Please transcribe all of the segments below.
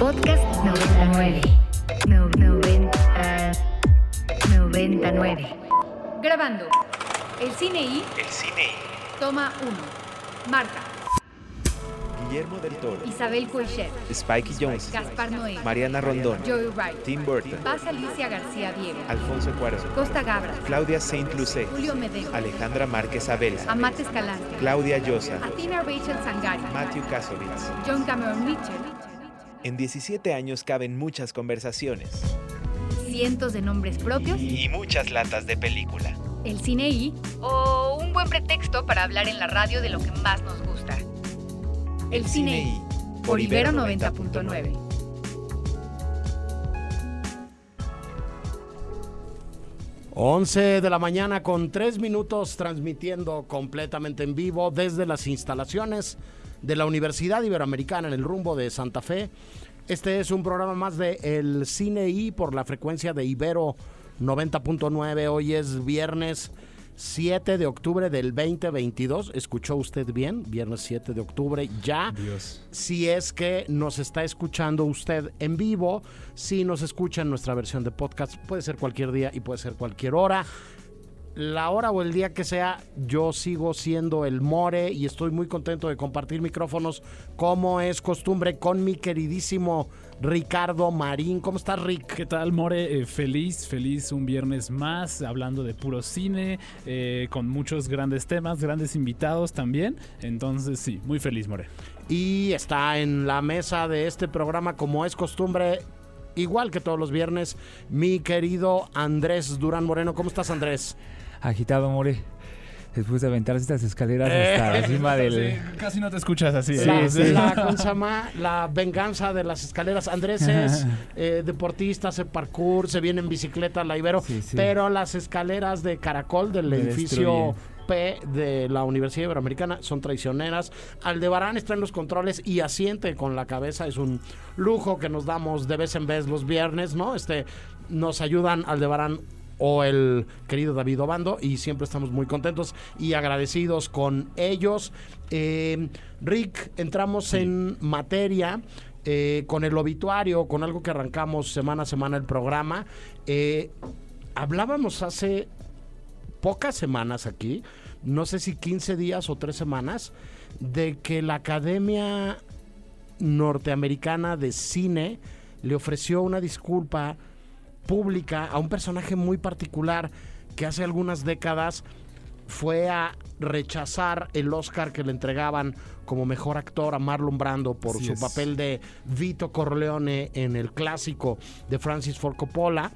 Podcast 99. No, 90, 99. Grabando. El cine y El cine I. toma 1. Marta, Guillermo del Toro. Isabel Coixet, Spike Jones. Gaspar Noé, Mariana Rondón. Joey Wright, Tim Burton. Paz Alicia García Diego, Alfonso Cuarón. Costa Gabra, Claudia Saint Lucé. Julio Medeo, Alejandra Márquez Abela. Amate Escalante, Claudia Llosa. Athena Rachel Sangari, Matthew Kasovitz. John Cameron Mitchell, En 17 años caben muchas conversaciones. cientos de nombres propios, Y muchas latas de película. el cine y o un buen pretexto para hablar en la radio de lo que más nos gusta. El cine y por Ibero 90.9. Once de la mañana con tres minutos transmitiendo completamente en vivo desde las instalaciones de la Universidad Iberoamericana en el rumbo de Santa Fe. Este es un programa más de El Cine I por la frecuencia de Ibero 90.9. Hoy es viernes 7 de octubre del 2022. ¿Escuchó usted bien? Viernes 7 de octubre ya. Dios. Si es que nos está escuchando usted en vivo, si nos escucha en nuestra versión de podcast, puede ser cualquier día y puede ser cualquier hora. La hora o el día que sea, yo sigo siendo el More y estoy muy contento de compartir micrófonos como es costumbre con mi queridísimo Ricardo Marín. ¿Cómo estás, Rick? ¿Qué tal, More? Eh, feliz, feliz un viernes más, hablando de puro cine, eh, con muchos grandes temas, grandes invitados también. Entonces, sí, muy feliz, More. Y está en la mesa de este programa, como es costumbre, igual que todos los viernes, mi querido Andrés Durán Moreno. ¿Cómo estás, Andrés? Agitado, More. Después de aventar estas escaleras hasta encima del... Sí, casi no te escuchas así. la, ¿eh? Sí. la- venganza de las escaleras. Andrés es eh, deportista, hace parkour, se viene en bicicleta a la Ibero, Sí, sí. pero las escaleras de caracol del Me edificio P de la Universidad Iberoamericana son traicioneras. Aldebarán está en los controles y asiente con la cabeza. Es un lujo que nos damos de vez en vez los viernes, ¿no? Este, nos ayudan Aldebarán o el querido David Obando y siempre estamos muy contentos y agradecidos con ellos. Eh, Rick, entramos en materia. eh, con el obituario, con algo que arrancamos semana a semana el programa. Eh, hablábamos hace pocas semanas aquí, no sé si 15 días o 3 semanas, de que la Academia Norteamericana de Cine le ofreció una disculpa pública a un personaje muy particular que hace algunas décadas fue a rechazar el Oscar que le entregaban como mejor actor a Marlon Brando por Así su es. papel de Vito Corleone en el clásico de Francis Ford Coppola.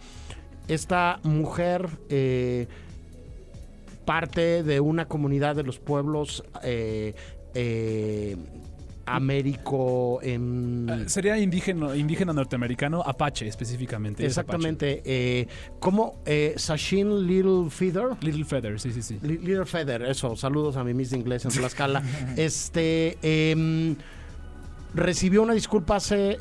Esta mujer eh, parte de una comunidad de los pueblos eh, eh, américo en Eh, Sería indígena, indígena norteamericano, Apache específicamente. es exactamente eh, como eh, Sachin Little Feather. Little Feather, sí, sí, sí. Li- Little Feather, eso, saludos a mi Miss de Inglés en Tlaxcala. este em, recibió una disculpa hace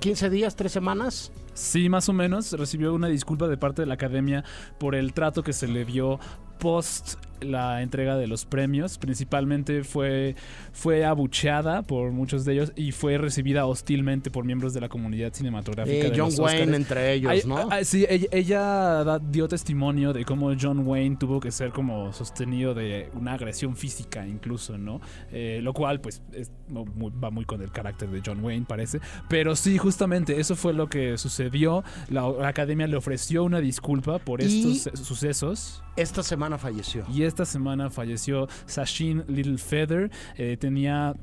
15 días, 3 semanas. Sí, más o menos. Recibió una disculpa de parte de la academia por el trato que se le dio post la entrega de los premios. Principalmente fue, fue abucheada por muchos de ellos y fue recibida hostilmente por miembros de la comunidad cinematográfica. Eh, de John los Wayne entre ellos, Ay, ¿no? ah, sí, ella, ella da- dio testimonio de cómo John Wayne tuvo que ser como sostenido de una agresión física incluso, ¿no? Eh, lo cual pues es muy- va muy con el carácter de John Wayne parece. Pero sí, justamente eso fue lo que sucedió. La, la academia le ofreció una disculpa por estos su- sucesos. Esta semana falleció. Y esta semana falleció Sachin Little Feather. Eh, tenía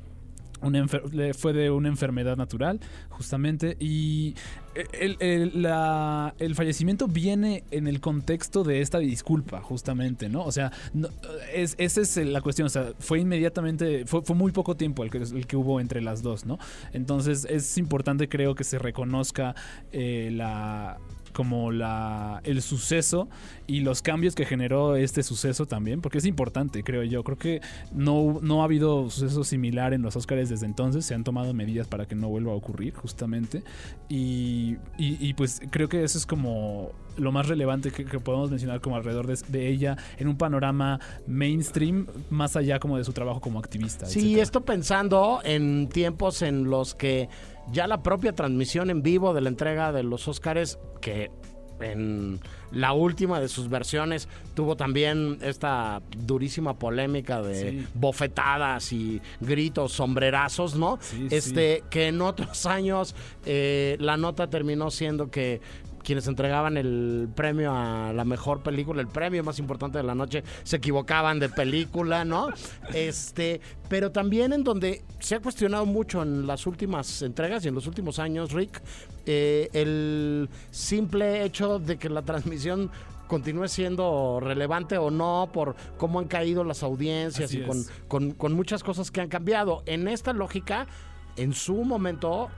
una fue de una enfermedad natural, justamente. Y el, el- el fallecimiento viene en el contexto de esta disculpa, justamente, ¿no? O sea, esa es la cuestión. O sea, fue inmediatamente, fue, fue muy poco tiempo el que, el que hubo entre las dos, ¿no? Entonces es importante, creo, que se reconozca eh, la como la el suceso y los cambios que generó este suceso también, porque es importante, creo yo. Creo que no, no ha habido suceso similar en los Oscars desde entonces, se han tomado medidas para que no vuelva a ocurrir, justamente. Y, y- y, pues creo que eso es como lo más relevante que, que podemos mencionar como alrededor de, de ella en un panorama mainstream, más allá como de su trabajo como activista. Sí, etcétera. esto pensando en tiempos en los que ya la propia transmisión en vivo de la entrega de los Óscares, que en la última de sus versiones tuvo también esta durísima polémica de Sí. bofetadas y gritos, sombrerazos, ¿no? Sí, este, que en otros años eh, la nota terminó siendo que quienes entregaban el premio a la mejor película, el premio más importante de la noche, se equivocaban de película, ¿no? Este, pero también en donde se ha cuestionado mucho en las últimas entregas y en los últimos años, Rick, eh, el simple hecho de que la transmisión continúe siendo relevante o no por cómo han caído las audiencias Así y con- con muchas cosas que han cambiado. En esta lógica, en su momento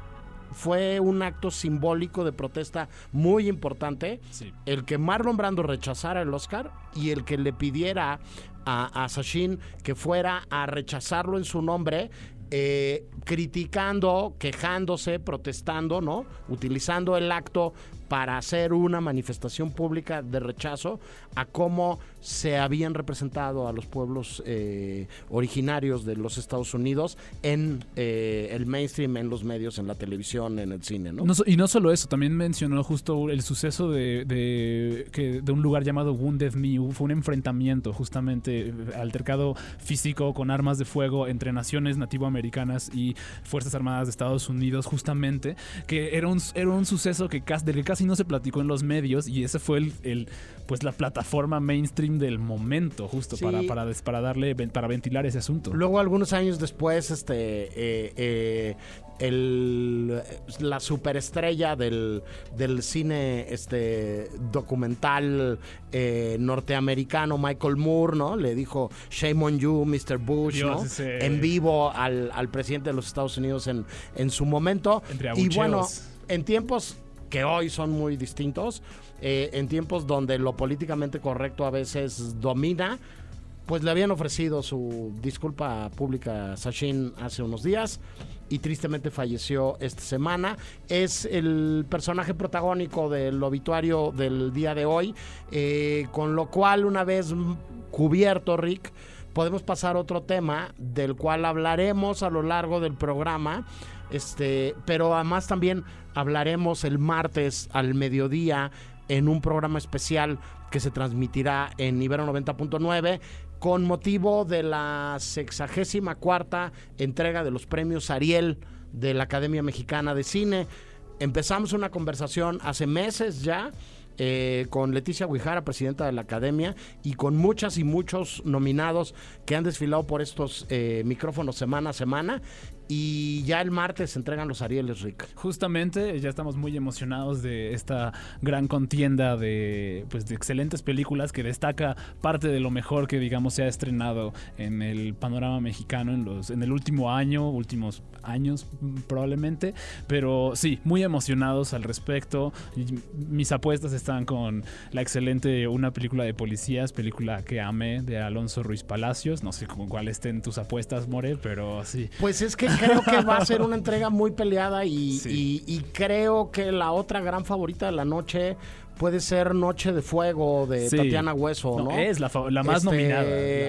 fue un acto simbólico de protesta muy importante Sí. el que Marlon Brando rechazara el Oscar y el que le pidiera a, a Sachin que fuera a rechazarlo en su nombre, eh, criticando, quejándose, protestando, ¿no? Utilizando el acto para hacer una manifestación pública de rechazo a cómo se habían representado a los pueblos eh, originarios de los Estados Unidos en eh, el mainstream, en los medios, en la televisión, en el cine, ¿no? Y no solo eso, también mencionó justo el suceso de, que, de un lugar llamado Wounded Knee. Fue un enfrentamiento, justamente, eh, altercado físico con armas de fuego entre naciones nativoamericanas y Fuerzas Armadas de Estados Unidos, justamente, que era un, era un suceso que del que casi no se platicó en los medios y ese fue el, el, pues la plataforma mainstream del momento, justo Sí. para, para, para darle, para ventilar ese asunto. Luego, algunos años después, este, eh, eh, el, la superestrella del, del cine este, documental eh, norteamericano, Michael Moore, ¿no? Le dijo, shame on you, Mr. Bush, Dios, ¿no? ese- En vivo al, al presidente de los Estados Unidos en, en su momento. Entre y bueno, en tiempos que hoy son muy distintos, eh, en tiempos donde lo políticamente correcto a veces domina, pues le habían ofrecido su disculpa pública a Sachin hace unos días y tristemente falleció esta semana. Es el personaje protagónico del obituario del día de hoy, eh, con lo cual una vez cubierto, Rick, podemos pasar a otro tema del cual hablaremos a lo largo del programa. Este, pero además también hablaremos el martes al mediodía en un programa especial que se transmitirá en Ibero 90.9 con motivo de la sexagésima cuarta entrega de los premios Ariel de la Academia Mexicana de Cine. Empezamos una conversación hace meses ya eh, con Leticia Guijara, presidenta de la Academia, y con muchas y muchos nominados que han desfilado por estos eh, micrófonos semana a semana. Y ya el martes se entregan los Arieles, Rick. Justamente, ya estamos muy emocionados de esta gran contienda de, pues, de excelentes películas que destaca parte de lo mejor que, digamos, se ha estrenado en el panorama mexicano en, los, en el último año, últimos años probablemente. Pero sí, muy emocionados al respecto. Mis apuestas están con la excelente Una película de policías, película que amé de Alonso Ruiz Palacios. No sé con cuál estén tus apuestas, More, pero sí. Pues es que creo que va a ser una entrega muy peleada y, Sí. y- y creo que la otra gran favorita de la noche puede ser Noche de Fuego de Sí. Tatiana Hueso, ¿no? No, es la, más Este, nominada.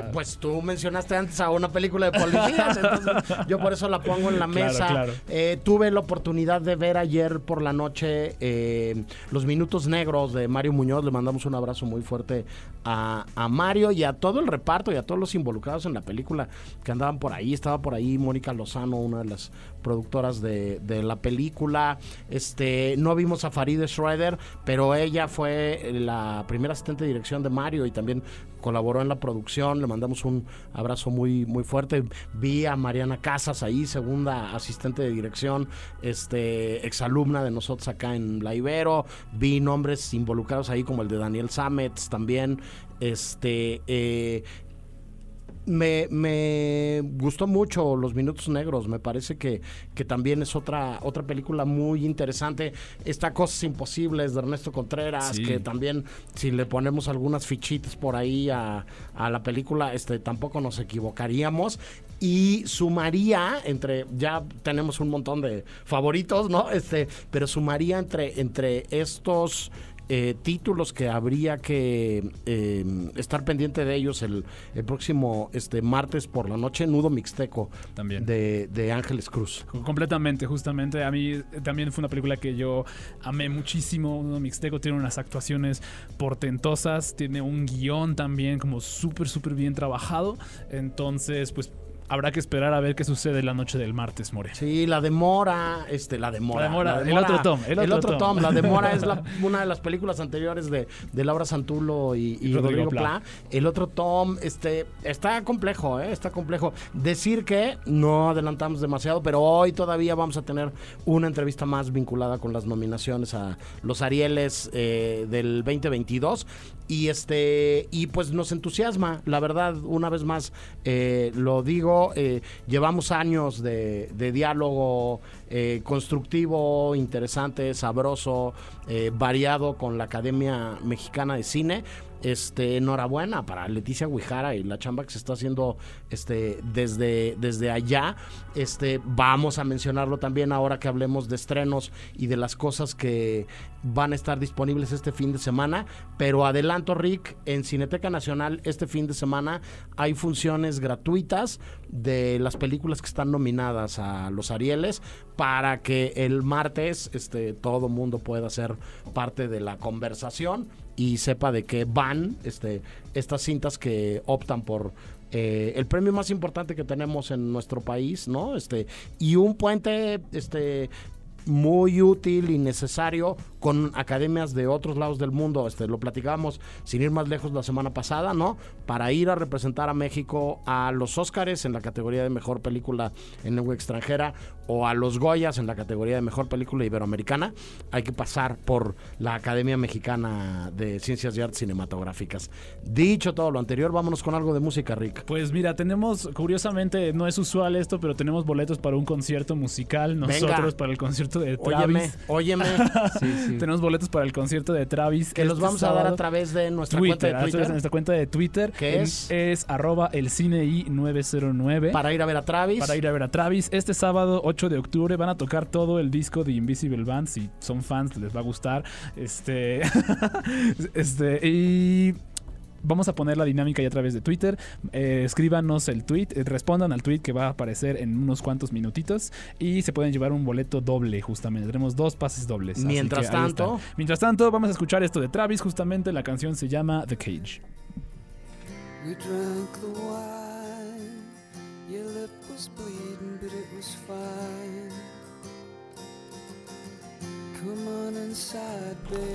la- Pues tú mencionaste antes a una película de policías, entonces yo por eso la pongo en la Claro, mesa. claro. Eh, tuve la oportunidad de ver ayer por la noche eh, Los Minutos Negros de Mario Muñoz. Le mandamos un abrazo muy fuerte a, a Mario y a todo el reparto y a todos los involucrados en la película que andaban por ahí. Estaba por ahí Mónica Lozano, una de las productoras de, la película. Este, no vimos a Farideh Schroeder, pero ella fue la primera asistente de dirección de Mario y también colaboró en la producción. Le mandamos un abrazo muy, muy fuerte. Vi a Mariana Casas ahí, segunda asistente de dirección, este, exalumna de nosotros acá en La Ibero. Vi nombres involucrados ahí como el de Daniel Samets también. Este, eh, me, me gustó mucho Los Minutos Negros. Me parece que, que también es otra, otra película muy interesante. Está Cosas Imposibles de Ernesto Contreras, Sí. que también, si le ponemos algunas fichitas por ahí a, a la película, este, tampoco nos equivocaríamos. Y sumaría entre, ya tenemos un montón de favoritos, ¿no? Este, pero sumaría entre, entre estos eh, títulos que habría que eh, estar pendiente de ellos el, el próximo este martes por la noche, Nudo Mixteco También. de, de Ángeles Cruz. Completamente, justamente. A mí eh, también fue una película que yo amé muchísimo. Uno Mixteco tiene unas actuaciones portentosas, tiene un guion también como súper, súper bien trabajado. Entonces, pues habrá que esperar a ver qué sucede la noche del martes, More. Sí, la demora, este, la demora. La demora, la el otro tom, el El, otro otro tom. tom. La demora es la- una de las películas anteriores de, de Laura Santulo y, y Y Rodrigo Rodrigo Pla. Pla. El otro tom, este, está complejo, ¿eh? Está complejo. Decir que no adelantamos demasiado, pero hoy todavía vamos a tener una entrevista más vinculada con las nominaciones a los Arieles eh, del 2022. Y este, y pues nos entusiasma, la verdad, una vez más, eh, lo digo, eh, llevamos años de, diálogo eh, constructivo, interesante, sabroso, eh, variado con la Academia Mexicana de Cine. Este, enhorabuena para Leticia Guijara y la chamba que se está haciendo este, desde, desde allá. Este, vamos a mencionarlo también ahora que hablemos de estrenos y de las cosas que van a estar disponibles este fin de semana. Pero adelanto, Rick, en Cineteca Nacional este fin de semana hay funciones gratuitas de las películas que están nominadas a los Arieles para que el martes este, todo mundo pueda ser parte de la conversación y sepa de qué van este, estas cintas que optan por eh, el premio más importante que tenemos en nuestro país, ¿no? Este, y un puente este, muy útil y necesario con academias de otros lados del mundo. Este, lo platicábamos sin ir más lejos la semana pasada, ¿no? Para ir a representar a México a los Óscares en la categoría de mejor película en lengua extranjera o a los Goyas en la categoría de mejor película iberoamericana, hay que pasar por la Academia Mexicana de Ciencias y Artes Cinematográficas. Dicho todo lo anterior, vámonos con algo de música, Rick. Pues mira, tenemos, curiosamente, no es usual esto, pero tenemos boletos para un concierto musical. Nosotros Venga. para el concierto de Óyeme, Travis. óyeme, Sí, sí. Tenemos boletos para el concierto de Travis. que los este vamos a dar a través de nuestra Twitter, cuenta de a través de Twitter nuestra cuenta de Twitter. ¿Qué En- es? Es arroba el cine i 909. para ir a ver a Travis. para ir a ver a Travis. Este sábado 8 de octubre van a tocar todo el disco de Invisible Band. Si son fans, les va a gustar. Este. este. Y. Vamos a poner la dinámica ya a través de Twitter. Eh, escríbanos el tweet, eh, respondan al tweet que va a aparecer en unos cuantos minutitos y se pueden llevar un boleto doble, justamente. Tenemos dos pases dobles. así Mientras tanto-. Mientras tanto, vamos a escuchar esto de Travis, justamente. La canción se llama The Cage. We drank the wine. Your lip was bleeding, but it was fine.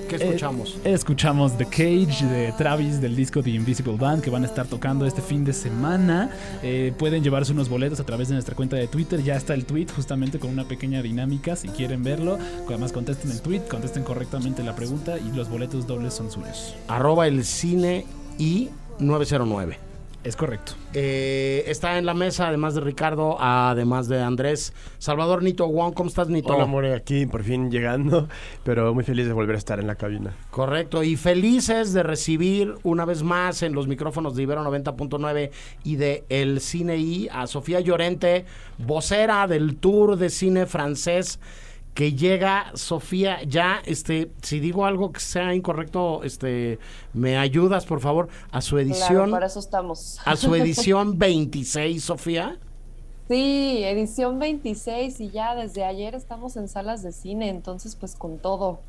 ¿Qué escuchamos? Eh, escuchamos The Cage de Travis del disco The Invisible Band que van a estar tocando este fin de semana. Eh, pueden llevarse unos boletos a través de nuestra cuenta de Twitter. Ya está el tweet justamente con una pequeña dinámica si quieren verlo. Además contesten el tweet, contesten correctamente la pregunta y los boletos dobles son suyos. Arroba el cine y 909. Es correcto. Eh, está en la mesa, además de Ricardo, además de Andrés. Salvador Nito Wong, ¿cómo estás, Nito? Hola, More, aquí por fin llegando, pero muy feliz de volver a estar en la cabina. Correcto, y felices de recibir una vez más en los micrófonos de Ibero 90.9 y de El Cine I a Sofía Llorente, vocera del Tour de Cine Francés que llega Sofía ya este si digo algo que sea incorrecto este me ayudas por favor a su Claro, edición para eso estamos. a su edición 26 Sofía Sí, edición 26 y ya desde ayer estamos en salas de cine, entonces pues con todo.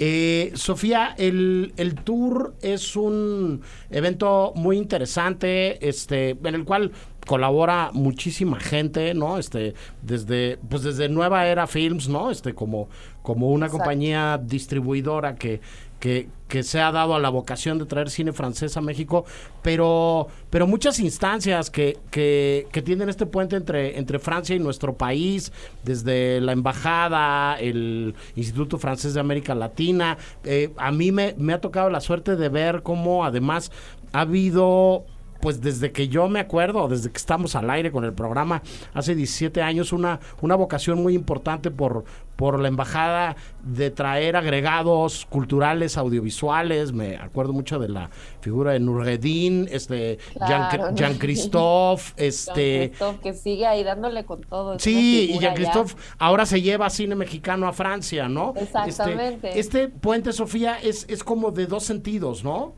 Eh, Sofía, el, el tour es un evento muy interesante, este, en el cual colabora muchísima gente, ¿no? Este, desde, pues desde Nueva Era Films, ¿no? Este, como, como una Exacto. compañía distribuidora que, que, que se ha dado a la vocación de traer cine francés a México, pero, pero muchas instancias que, que, que tienen este puente entre, entre Francia y nuestro país, desde la embajada, el Instituto Francés de América Latina. Eh, a mí me, me ha tocado la suerte de ver cómo además ha habido pues desde que yo me acuerdo, desde que estamos al aire con el programa, hace 17 años, una, una vocación muy importante por, por la embajada de traer agregados culturales, audiovisuales. Me acuerdo mucho de la figura de Nurredin, este, Jean, Claro, Jean Christophe, este. Jean-Christophe, que sigue ahí dándole con todo. Sí, y Jean ya. Christophe ahora se lleva cine mexicano a Francia, ¿no? Exactamente. Este, este Puente Sofía es, es como de dos sentidos, ¿no?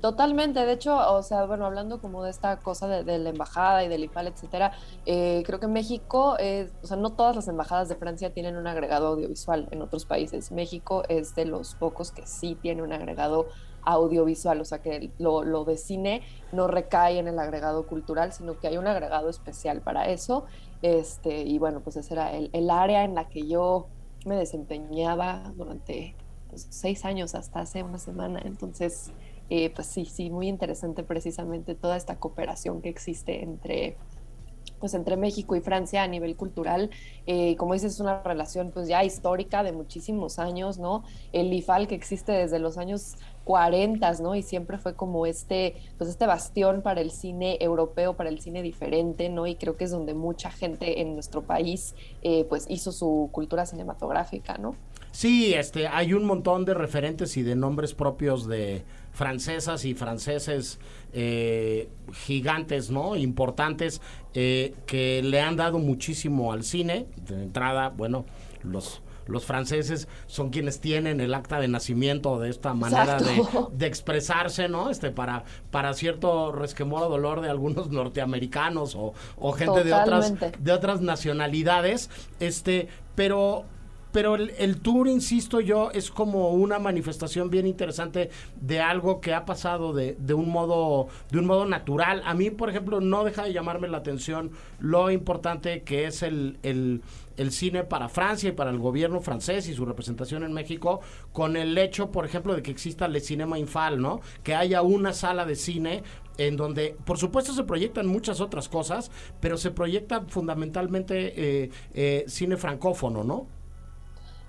Totalmente, de hecho, o sea, bueno, hablando como de esta cosa de, la embajada y del IFAL, etcétera, eh, creo que México, o sea, no todas las embajadas de Francia tienen un agregado audiovisual en otros países. México es de los pocos que sí tiene un agregado audiovisual, o sea, que lo, lo de cine no recae en el agregado cultural, sino que hay un agregado especial para eso. Este, y bueno, pues ese era el, el área en la que yo me desempeñaba durante pues, seis años hasta hace una semana. Entonces, eh, pues sí, sí, muy interesante precisamente toda esta cooperación que existe entre pues entre México y Francia a nivel cultural, eh, como dices, es una relación pues ya histórica de muchísimos años, ¿no? El IFAL que existe desde los años 40, ¿no? Y siempre fue como este, pues este bastión para el cine europeo, para el cine diferente, ¿no? Y creo que es donde mucha gente en nuestro país, eh, pues hizo su cultura cinematográfica, ¿no? Sí, este, hay un montón de referentes y de nombres propios de francesas y franceses eh, gigantes, ¿no? Importantes eh, que le han dado muchísimo al cine. De entrada, bueno, los los franceses son quienes tienen el acta de nacimiento de esta manera de, expresarse, ¿no? Este, para, para cierto resquemor o dolor de algunos norteamericanos o, o gente de otras, de otras nacionalidades. Este, pero pero el, el tour, insisto yo, es como una manifestación bien interesante de algo que ha pasado de, de un modo de un modo natural. A mí, por ejemplo, no deja de llamarme la atención lo importante que es el, el, el cine para Francia y para el gobierno francés y su representación en México, con el hecho, por ejemplo, de que exista el Cinema Infal, ¿no? Que haya una sala de cine en donde, por supuesto, se proyectan muchas otras cosas, pero se proyecta fundamentalmente eh, eh, cine francófono, ¿no?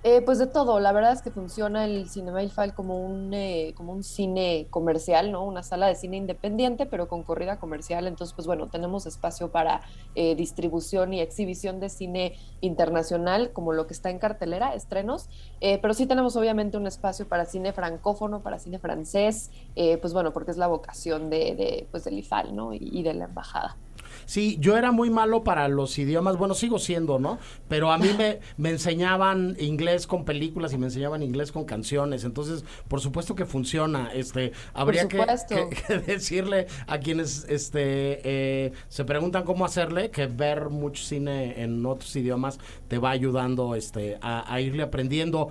Eh, pues de todo, la verdad es que funciona el Cinema Ilfal como un, eh, como un cine comercial, ¿no? Una sala de cine independiente, pero con corrida comercial. Entonces, pues bueno, tenemos espacio para eh, distribución y exhibición de cine internacional, como lo que está en cartelera, estrenos. Eh, pero sí tenemos obviamente un espacio para cine francófono, para cine francés, eh, pues bueno, porque es la vocación de, de, pues del IFAL, ¿no? Y, y de la embajada. Sí, yo era muy malo para los idiomas, bueno, sigo siendo, ¿no? Pero a mí me, me enseñaban inglés con películas y me enseñaban inglés con canciones, entonces, por supuesto que funciona, este, habría que, supuesto. que- que decirle a quienes, este, eh, se preguntan cómo hacerle, que ver mucho cine en otros idiomas te va ayudando, este, a, a irle aprendiendo.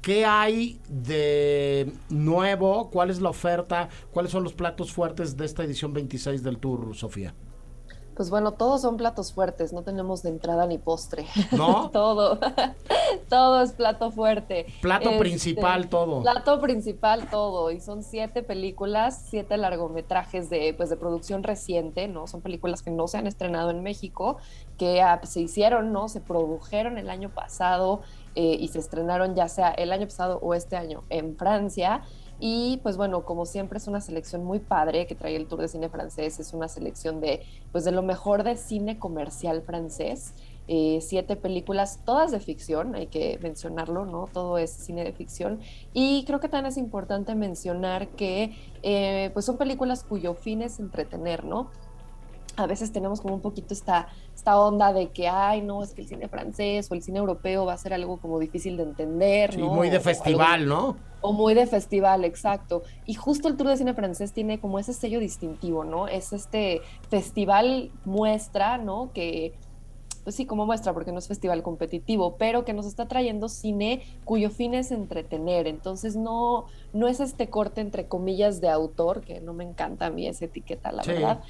¿Qué hay de nuevo? ¿Cuál es la oferta? ¿Cuáles son los platos fuertes de esta edición 26 del Tour, Sofía? Pues bueno, todos son platos fuertes, no tenemos de entrada ni postre. ¿No? todo, todo es plato fuerte. Plato Este, principal, todo. Plato principal, todo. Y son siete películas, siete largometrajes de, pues, de producción reciente, ¿no? Son películas que no se han estrenado en México, que ah, se hicieron, ¿no? Se produjeron el año pasado eh, y se estrenaron ya sea el año pasado o este año en Francia. Y pues bueno, como siempre es una selección muy padre que trae el Tour de Cine francés, es una selección de pues de lo mejor de cine comercial francés. Eh, siete películas, todas de ficción, hay que mencionarlo, ¿no? Todo es cine de ficción. Y creo que también es importante mencionar que eh, pues son películas cuyo fin es entretener, ¿no? A veces tenemos como un poquito esta, esta onda de que, ay, no, es que el cine francés o el cine europeo va a ser algo como difícil de entender, Sí, ¿no? muy de O festival, algo- ¿no? o muy de festival, exacto. Y justo el Tour de Cine Francés tiene como ese sello distintivo, ¿no? Es este festival muestra, ¿no? Que, pues sí, como muestra, porque no es festival competitivo, pero que nos está trayendo cine cuyo fin es entretener. Entonces no, no es este corte entre comillas de autor, que no me encanta a mí esa etiqueta, la Sí. verdad.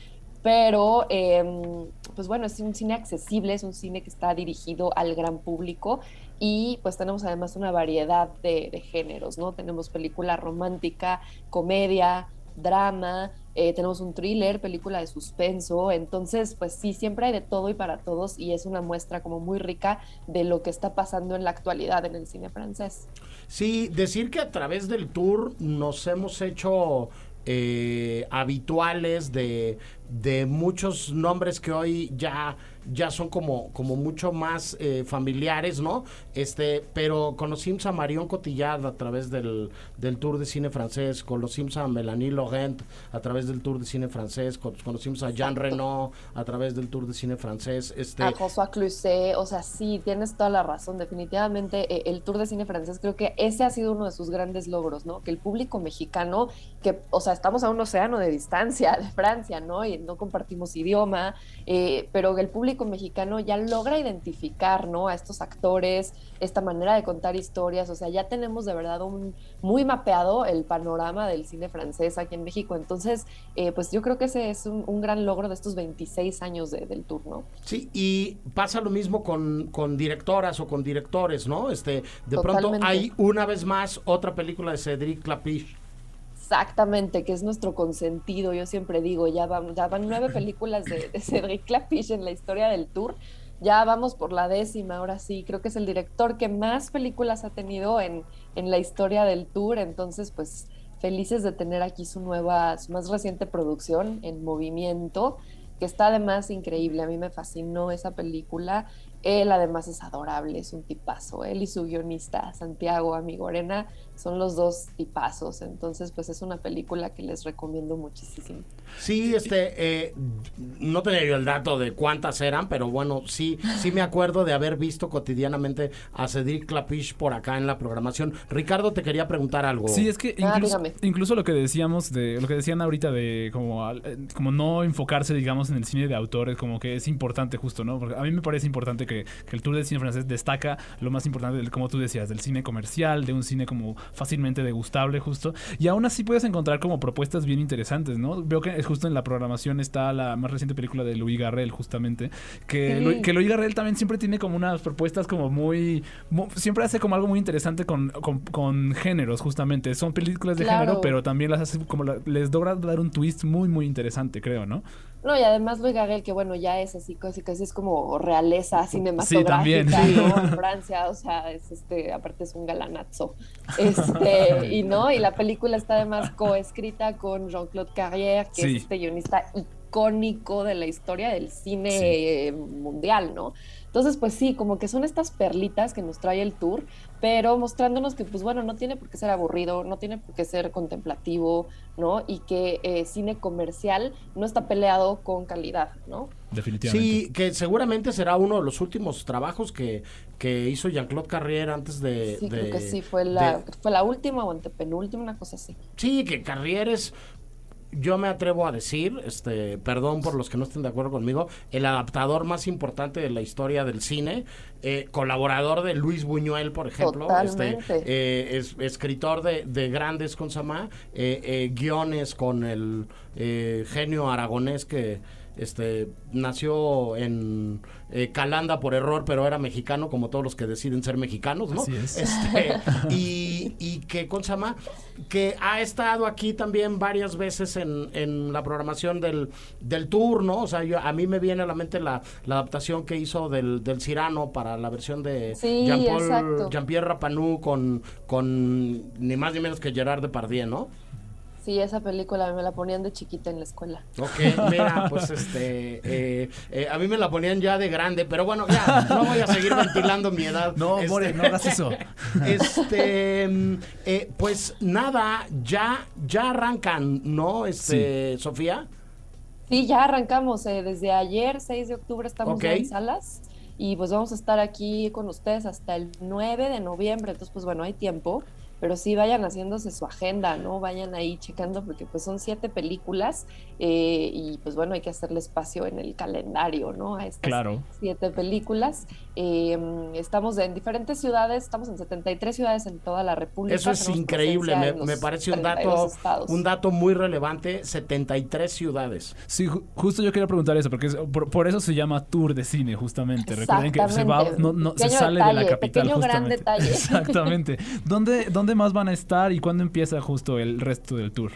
Pero, em, pues bueno, es un cine accesible, es un cine que está dirigido al gran público y pues tenemos además una variedad de, géneros, ¿no? Tenemos película romántica, comedia, drama, eh, tenemos un thriller, película de suspenso, entonces pues sí, siempre hay de todo y para todos y es una muestra como muy rica de lo que está pasando en la actualidad en el cine francés. Sí, decir que a través del tour nos hemos hecho eh, habituales de, de muchos nombres que hoy ya ya son como, como mucho más eh, familiares, ¿no? Este, pero conocimos a Marion Cotillard a través del, del Tour de Cine Francés, conocimos a Melanie Laurent a través del Tour de Cine Francés, con- conocimos a Jean Reno a través del Tour de Cine Francés, este, A François Cluzet, o sea, sí, tienes toda la razón. Definitivamente, eh, el Tour de Cine francés, creo que ese ha sido uno de sus grandes logros, ¿no? Que el público mexicano, que, o sea, estamos a un océano de distancia de Francia, ¿no? Y no compartimos idioma, eh, pero el público mexicano ya logra identificar, ¿no? A estos actores, esta manera de contar historias, o sea, ya tenemos de verdad un muy mapeado el panorama del cine francés aquí en México. Entonces, eh, pues yo creo que ese es un, un gran logro de estos 26 años de- del Tour, ¿no? Sí, y pasa lo mismo con, con directoras o con directores, ¿no? Este, de pronto hay una vez más otra película de Cédric Clapiche. Exactamente, que es nuestro consentido. Yo siempre digo, ya van, ya van nueve películas de, de Cedric Clapiche en la historia del tour. Ya vamos por la décima, ahora sí. Creo que es el director que más películas ha tenido en, en la historia del tour. Entonces, pues felices de tener aquí su nueva, su más reciente producción en movimiento, que está además increíble. A mí me fascinó esa película. Él además es adorable, es un tipazo. Él y su guionista, Santiago Amigorena, son los dos tipazos. Entonces, pues es una película que les recomiendo muchísimo. Sí, este, eh, no tenía yo el dato de cuántas eran, pero bueno, sí, sí me acuerdo de haber visto cotidianamente a Cedric Clapiche por acá en la programación. Ricardo, te quería preguntar algo. Sí, es que Ah, incluso, dígame. incluso lo que decíamos de lo que decían ahorita de como eh, como no enfocarse digamos en el cine de autores como que es importante justo, ¿no? Porque a mí me parece importante que, que el Tour del cine francés destaca lo más importante del- como tú decías, del cine comercial, de un cine como fácilmente degustable justo, y aún así puedes encontrar como propuestas bien interesantes, ¿no? Veo que justo en la programación está la más reciente película de Louis Garrel justamente, que Sí. Lu- que Louis Garrel también siempre tiene como unas propuestas como muy, mu- siempre hace como algo muy interesante con, con, con géneros justamente. Son películas de Claro. género, pero también las hace como la- les logra dar un twist muy muy interesante, creo, ¿no? No, y además Luis Garrel, que bueno, ya es así, casi casi es como realeza cinematográfica, también. ¿no? En Francia, o sea, es este, aparte es un galanazo. Este, y no, y la película está además coescrita con Jean-Claude Carrière, que Sí. es este guionista icónico de la historia del cine Sí. mundial, ¿no? Entonces, pues sí, como que son estas perlitas que nos trae el tour, pero mostrándonos que, pues bueno, no tiene por qué ser aburrido, no tiene por qué ser contemplativo, ¿no? Y que eh, cine comercial no está peleado con calidad, ¿no? Definitivamente. Sí, que seguramente será uno de los últimos trabajos que, que hizo Jean-Claude Carrière antes de... Sí, de- creo que sí, fue la, de- fue la última o antepenúltima, una cosa así. Sí, que Carrier es, yo me atrevo a decir, este, perdón por los que no estén de acuerdo conmigo, el adaptador más importante de la historia del cine, eh, colaborador de Luis Buñuel, por ejemplo, este, eh, es, escritor de, de grandes con Samá, eh, eh, guiones con el eh, genio aragonés que este nació en eh, Calanda por error, pero era mexicano, como todos los que deciden ser mexicanos, ¿no? Así es. Este, y, y que con Sama, que ha estado aquí también varias veces en, en la programación del, del tour, ¿no? O sea, yo, a mí me viene a la mente la, la adaptación que hizo del, del Cirano para la versión de Sí. Jean-Pierre Rapanu con, con ni más ni menos que Gerard Depardieu, ¿no? Sí, esa película me la ponían de chiquita en la escuela. Ok, mira, pues este, eh, eh, a mí me la ponían ya de grande, pero bueno, ya, no voy a seguir ventilando mi edad. No, Este, More, no hagas eso. Este, mm, eh, pues nada, ya, ya arrancan, ¿no? Este, Sofía. Sí, ya arrancamos. eh, desde ayer, 6 de octubre, estamos en salas. Y pues vamos a estar aquí con ustedes hasta el 9 de noviembre. Entonces, pues bueno, hay tiempo. Pero sí vayan haciéndose su agenda, ¿no? Vayan ahí checando porque pues son siete películas eh, y pues bueno, hay que hacerle espacio en el calendario, ¿no? A estas Claro. siete películas. Eh, estamos en diferentes ciudades, estamos en 73 ciudades en toda la República. Eso es tenemos increíble, me, me parece un 32 dato, estados. un dato muy relevante, 73 ciudades. Sí, ju- justo yo quería preguntar eso, porque es- por, por eso se llama Tour de Cine, justamente. Recuerden que se va, no, no, se sale de la capital, pequeño gran detalle. Exactamente. ¿Dónde, ¿Dónde más van a estar y cuándo empieza justo el resto del tour?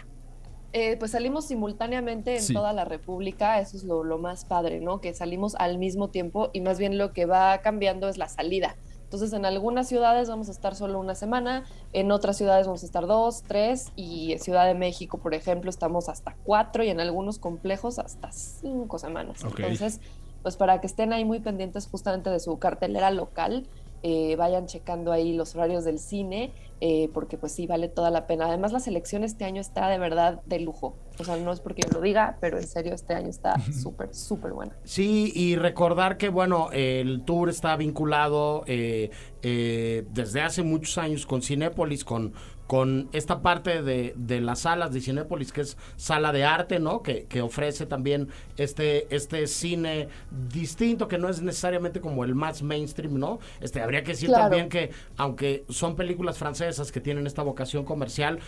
Eh, pues salimos simultáneamente en Sí. toda la República, eso es lo, lo más padre, ¿no? Que salimos al mismo tiempo y más bien lo que va cambiando es la salida. Entonces, en algunas ciudades vamos a estar solo una semana, en otras ciudades vamos a estar dos, tres, y en Ciudad de México, por ejemplo, estamos hasta cuatro y en algunos complejos hasta cinco semanas. Ok. Entonces, pues para que estén ahí muy pendientes justamente de su cartelera local, eh, vayan checando ahí los horarios del cine, eh, porque pues sí, vale toda la pena. Además, la selección este año está de verdad de lujo. O sea, no es porque yo lo diga, pero en serio este año está súper, súper buena. Sí, y recordar que, bueno, el tour está vinculado eh, eh, desde hace muchos años con Cinépolis, con, con esta parte de, de las salas de Cinépolis, que es sala de arte, ¿no? Que, que ofrece también este, este cine distinto, que no es necesariamente como el más mainstream, ¿no? Este, habría que decir Claro. también que, aunque son películas francesas que tienen esta vocación comercial,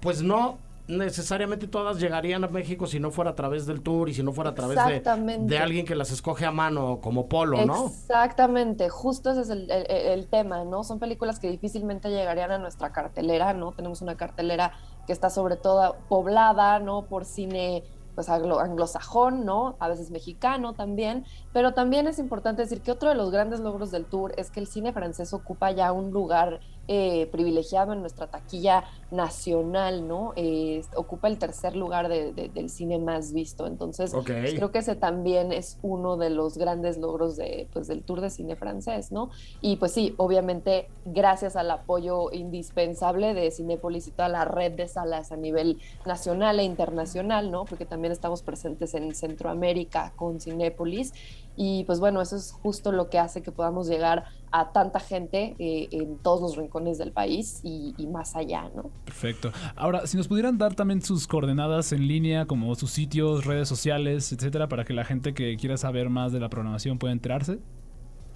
pues no necesariamente todas llegarían a México si no fuera a través del tour y si no fuera a través de, de alguien que las escoge a mano como Polo, ¿no? Exactamente, justo ese es el, el- el tema, ¿no? Son películas que difícilmente llegarían a nuestra cartelera, ¿no? Tenemos una cartelera que está sobre todo poblada, ¿no? Por cine pues anglo- anglosajón, ¿no? A veces mexicano también, pero también es importante decir que otro de los grandes logros del tour es que el cine francés ocupa ya un lugar eh, privilegiado en nuestra taquilla nacional, ¿no? Eh, ocupa el tercer lugar de- de- del cine más visto, entonces pues, creo que ese también es uno de los grandes logros de, pues, del Tour de Cine francés, ¿no? Y pues sí, obviamente gracias al apoyo indispensable de Cinépolis y toda la red de salas a nivel nacional e internacional, ¿no? Porque también estamos presentes en Centroamérica con Cinépolis y pues bueno, eso es justo lo que hace que podamos llegar a tanta gente eh, en todos los rincones del país y, y más allá, ¿no? Perfecto. Ahora, si nos pudieran dar también sus coordenadas en línea, como sus sitios, redes sociales, etcétera, para que la gente que quiera saber más de la programación pueda enterarse.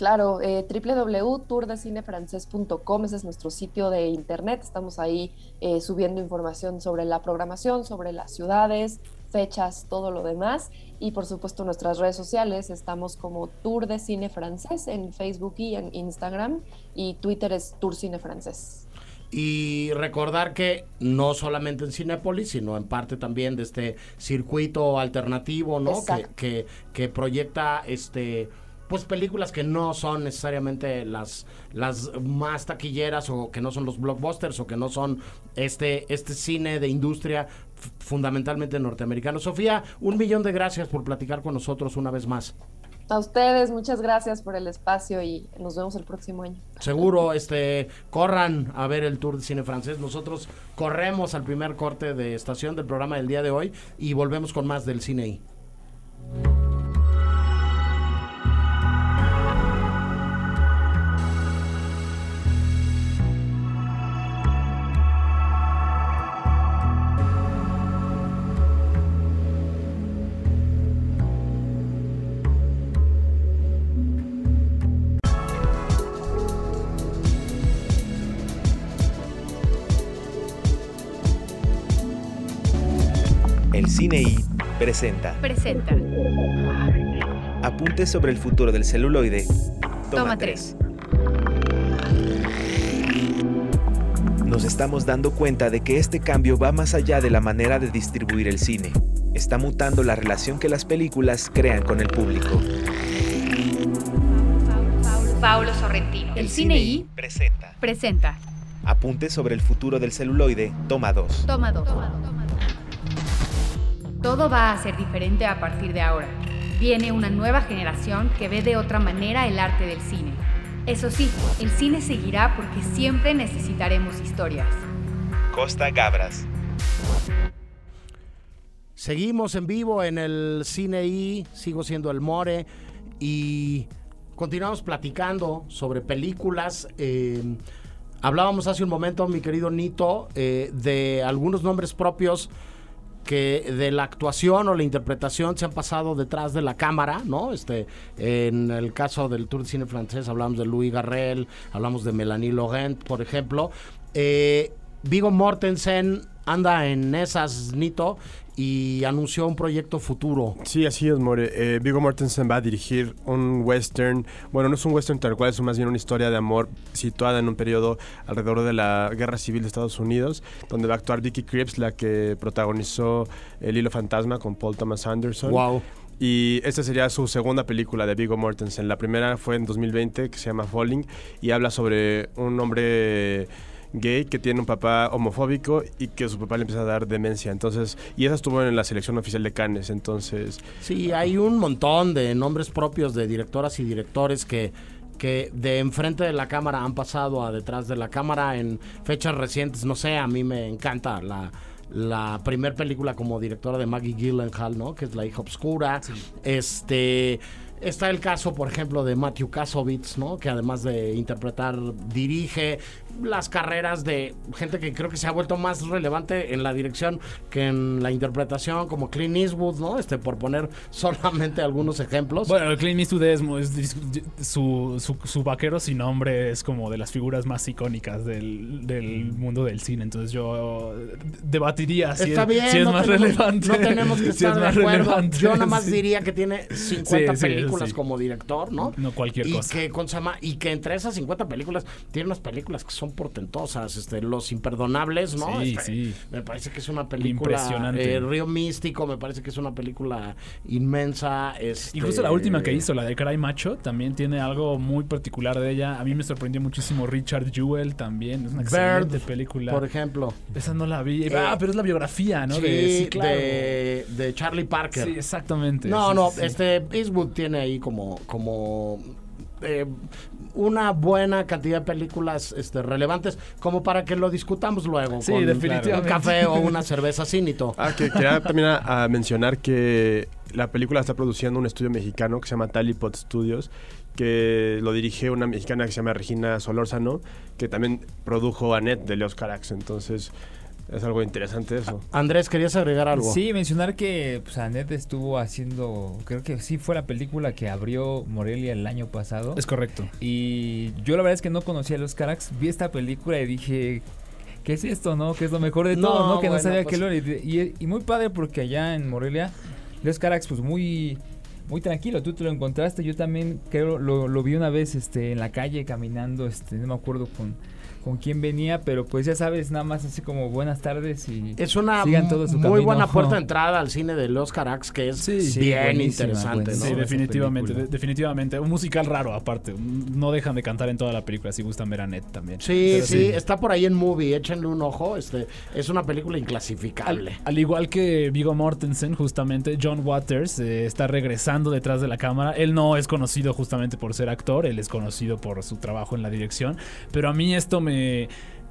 Claro, eh, www.tourdecinefrancés.com, ese es nuestro sitio de internet. Estamos ahí eh, subiendo información sobre la programación, sobre las ciudades, fechas, todo lo demás. Y por supuesto nuestras redes sociales, estamos como Tour de Cine Francés en Facebook y en Instagram. Y Twitter es Tour Cine Francés. Y recordar que no solamente en Cinépolis, sino en parte también de este circuito alternativo, ¿no? Que, que, que proyecta este pues películas que no son necesariamente las, las más taquilleras o que no son los blockbusters o que no son este, este cine de industria fundamentalmente norteamericano. Sofía, un millón de gracias por platicar con nosotros una vez más. A ustedes, muchas gracias por el espacio y nos vemos el próximo año. Seguro, este, corran a ver el tour de cine francés. Nosotros corremos al primer corte de estación del programa del día de hoy y volvemos con más del cine I. El Cine I presenta Presenta. Apuntes sobre el futuro del celuloide. Toma, Toma 3. Nos estamos dando cuenta de que este cambio va más allá de la manera de distribuir el cine. Está mutando la relación que las películas crean con el público. Paulo Sorrentino. El Cine I presenta presenta. Apuntes sobre el futuro del celuloide. Toma 2. Toma dos. Todo va a ser diferente a partir de ahora. Viene una nueva generación que ve de otra manera el arte del cine. Eso sí, el cine seguirá porque siempre necesitaremos historias. Costa Gabras. Seguimos en vivo en el cine I, sigo siendo el More y continuamos platicando sobre películas. eh, hablábamos hace un momento, mi querido Nito, eh, de algunos nombres propios que de la actuación o la interpretación se han pasado detrás de la cámara, ¿no? Este, en el caso del Tour de Cine francés hablamos de Louis Garrel, hablamos de Melanie Laurent, por ejemplo. Eh, Vigo Mortensen anda en esas, Nito, y anunció un proyecto futuro. Sí, así es, More. Eh, Viggo Mortensen va a dirigir un western. Bueno, no es un western tal cual, es más bien una historia de amor situada en un periodo alrededor de la Guerra Civil de Estados Unidos, donde va a actuar Vicky Krieps, la que protagonizó El Hilo Fantasma con Paul Thomas Anderson. Wow. Y esta sería su segunda película de Viggo Mortensen. La primera fue en 2020, que se llama Falling, y habla sobre un hombre gay que tiene un papá homofóbico y que su papá le empieza a dar demencia. Entonces, y esa estuvo en la selección oficial de Cannes. Entonces, Sí, hay un montón de nombres propios de directoras y directores que, que de enfrente de la cámara han pasado a detrás de la cámara en fechas recientes. No sé, a mí me encanta la, la primer película como directora de Maggie Gyllenhaal, ¿no? Que es La hija obscura. Este... Está el caso, por ejemplo, de Matthew Kasovitz, ¿no? Que además de interpretar, dirige las carreras de gente que creo que se ha vuelto más relevante en la dirección que en la interpretación, como Clint Eastwood, ¿no? Este, por poner solamente algunos ejemplos. Bueno, Clint Eastwood es, es su, su, su vaquero sin nombre es como de las figuras más icónicas del, del mundo del cine. Entonces yo eh, debatiría si, Está es, bien, si es no más tenemos, relevante. No tenemos que si es estar de acuerdo. Yo nada más sí. diría que tiene 50 Sí, sí, películas sí. como director, ¿no? No cualquier y cosa. Que, ¿cómo se llama? y que entre esas 50 películas tiene unas películas que son portentosas. Este, Los Imperdonables, ¿no? Sí, Este, sí. Me parece que es una película. Impresionante. eh, Río Místico, me parece que es una película inmensa. Este, Incluso la última que hizo, la de Cry Macho, también tiene algo muy particular de ella. A mí me sorprendió muchísimo Richard Jewell también. Es una excelente Bird, película. Por ejemplo. Esa no la vi. Eh, ah, pero es la biografía, ¿no? Sí, de, sí, claro. de, de Charlie Parker. Sí, exactamente. No, Sí, no, este Eastwood tiene ahí como, como eh, una buena cantidad de películas este, relevantes como para que lo discutamos luego Sí, con definitivamente. un café o una cerveza cínito. Ah, que quería también a, a mencionar que la película está produciendo un estudio mexicano que se llama Talipot Studios, que lo dirige una mexicana que se llama Regina Solórzano, que también produjo Annette de Leos Carax. Entonces, es algo interesante eso. Andrés, ¿querías agregar algo? Sí, mencionar que pues, Annette estuvo haciendo, creo que sí fue la película que abrió Morelia el año pasado. Es correcto. Y yo la verdad es que no conocía a los Carax, vi esta película y dije, ¿qué es esto, no? Que es lo mejor de No, todo, ¿no? Que bueno, no sabía pues- que lo y, y- y muy padre porque allá en Morelia, los Carax pues muy... Muy tranquilo, tú te lo encontraste, yo también creo lo, lo vi una vez este en la calle caminando, este no me acuerdo con, con quién venía, pero pues ya sabes, nada más así como buenas tardes y Es una sigan todo su muy camino. buena puerta de entrada al cine de los Carax, que es Sí, bien interesante. Sí, ¿no? esa definitivamente, de- definitivamente. Un musical raro aparte. No dejan de cantar en toda la película si gustan ver a Ned también. Sí, sí, está por ahí en Movie, échenle un ojo, este es una película inclasificable. Al, al igual que Vigo Mortensen, justamente, John Waters eh, está regresando detrás de la cámara. Él no es conocido justamente por ser actor, él es conocido por su trabajo en la dirección. Pero a mí esto me.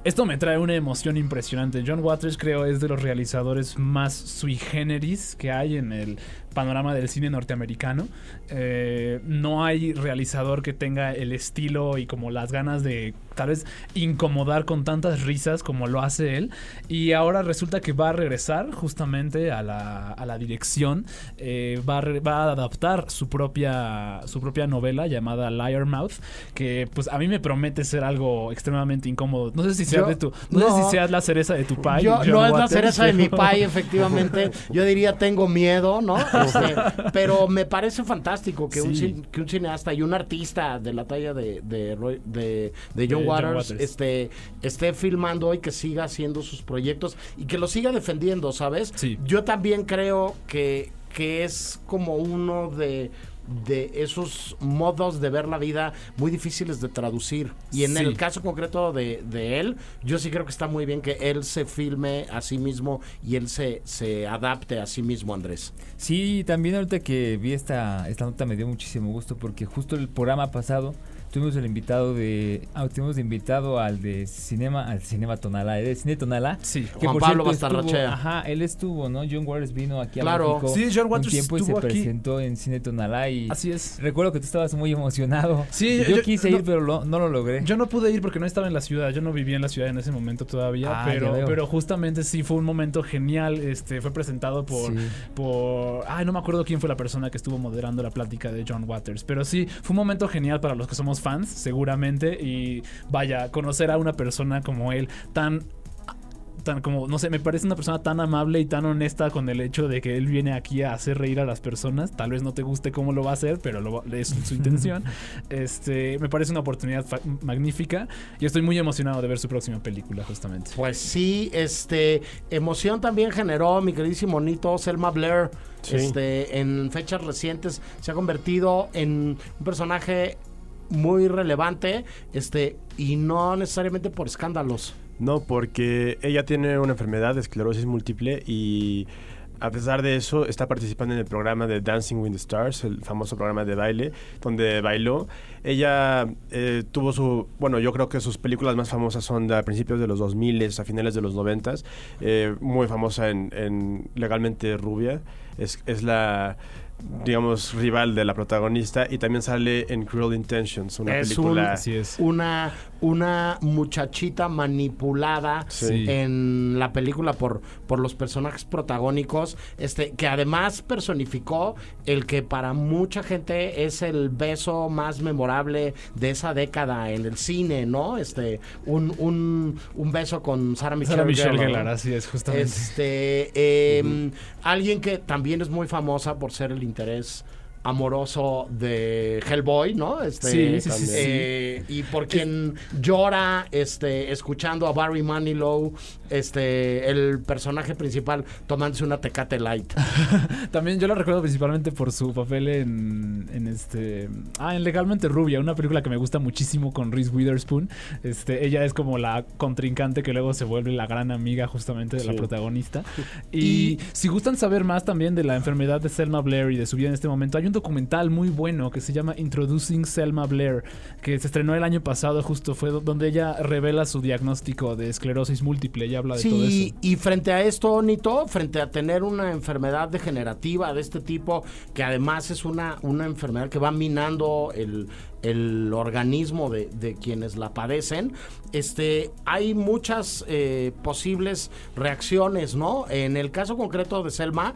Esto me trae una emoción impresionante. John Waters creo es de los realizadores más sui generis que hay en el panorama del cine norteamericano. Eh, no hay realizador que tenga el estilo y como las ganas de tal vez incomodar con tantas risas como lo hace él. Y ahora resulta que va a regresar justamente a la, a la dirección. Eh, va, a re- va a adaptar su propia, su propia novela llamada Liar Mouth. Que pues a mí me promete ser algo extremadamente incómodo. No sé si sea Yo- de tu. No, no. sé si sea la cereza de tu pie. Yo, no es la cereza de mi pie, efectivamente. Yo diría tengo miedo, ¿no? Este, pero me parece fantástico que, un, Sí. que un cineasta y un artista de la talla de, de, Roy- de- de John, John Waters, Waters. Este, esté filmando y que siga haciendo sus proyectos y que lo siga defendiendo, ¿sabes? Sí. Yo también creo que, que es como uno de de esos modos de ver la vida muy difíciles de traducir. Y en Sí. el caso concreto de, de él, yo sí creo que está muy bien que él se filme a sí mismo y él se, se adapte a sí mismo, Andrés. Sí, también ahorita que vi esta, esta nota me dio muchísimo gusto porque justo el programa pasado tuvimos el invitado de ah, tuvimos de invitado al de cinema al cinema Tonalá, ¿eh? de cine Tonalá. Sí. que Juan por Pablo estuvo- Bastarrachea. Ajá, él estuvo, ¿no? John Waters vino aquí Claro. a México. Sí, John Waters un tiempo y se estuvo aquí. presentó en Cine Tonalá y Así es. recuerdo que tú estabas muy emocionado. Sí, yo, yo- quise no- ir pero lo- no lo logré. Yo no pude ir porque no estaba en la ciudad, yo no vivía en la ciudad en ese momento todavía, Ah, pero, pero justamente sí fue un momento genial, este fue presentado por, Sí. por, ay no me acuerdo quién fue la persona que estuvo moderando la plática de John Waters, pero sí fue un momento genial para los que somos fans, seguramente, y vaya, conocer a una persona como él tan tan como, no sé, me parece una persona tan amable y tan honesta con el hecho de que él viene aquí a hacer reír a las personas. Tal vez no te guste cómo lo va a hacer, pero lo va- es su intención. Este, me parece una oportunidad magnífica y estoy muy emocionado de ver su próxima película, justamente. Pues sí, este, emoción también generó mi queridísimo Nito, Selma Blair, Sí. este, en fechas recientes se ha convertido en un personaje muy relevante, este, y no necesariamente por escándalos. No, porque ella tiene una enfermedad de esclerosis múltiple y a pesar de eso está participando en el programa de Dancing with the Stars, el famoso programa de baile, donde bailó. Ella eh, tuvo su, bueno, yo creo que sus películas más famosas son de principios de los 2000, a finales de los 90, eh, muy famosa en, en Legalmente Rubia, es, es la digamos rival de la protagonista y también sale en Cruel Intentions, una Es película un- Así es. Una, una muchachita manipulada Sí. en la película por, por los personajes protagónicos, este, que además personificó el que para mucha gente es el beso más memorable de esa década en el cine, ¿no? Este, un, un, un beso con Sarah Michelle, Sarah Michelle Gellar, así es, justamente. Este, eh, alguien que también es muy famosa por ser el interés amoroso de Hellboy, ¿no? Este, Sí, sí, sí, eh, y por quien llora, este, escuchando a Barry Manilow, este, el personaje principal tomándose una Tecate Light. También yo la recuerdo principalmente por su papel en, en este ah en Legalmente Rubia, una película que me gusta muchísimo con Reese Witherspoon. Este, ella es como la contrincante que luego se vuelve la gran amiga justamente de la protagonista. Y, si gustan saber más también de la enfermedad de Selma Blair y de su vida en este momento, hay un documental muy bueno que se llama Introducing Selma Blair, que se estrenó el año pasado justo fue do- donde ella revela su diagnóstico de esclerosis múltiple y habla de todo eso. y frente a esto, Nito, frente a tener una enfermedad degenerativa de este tipo, que además es una, una enfermedad que va minando el, el organismo de, de quienes la padecen, este, hay muchas eh, posibles reacciones, ¿no? En el caso concreto de Selma,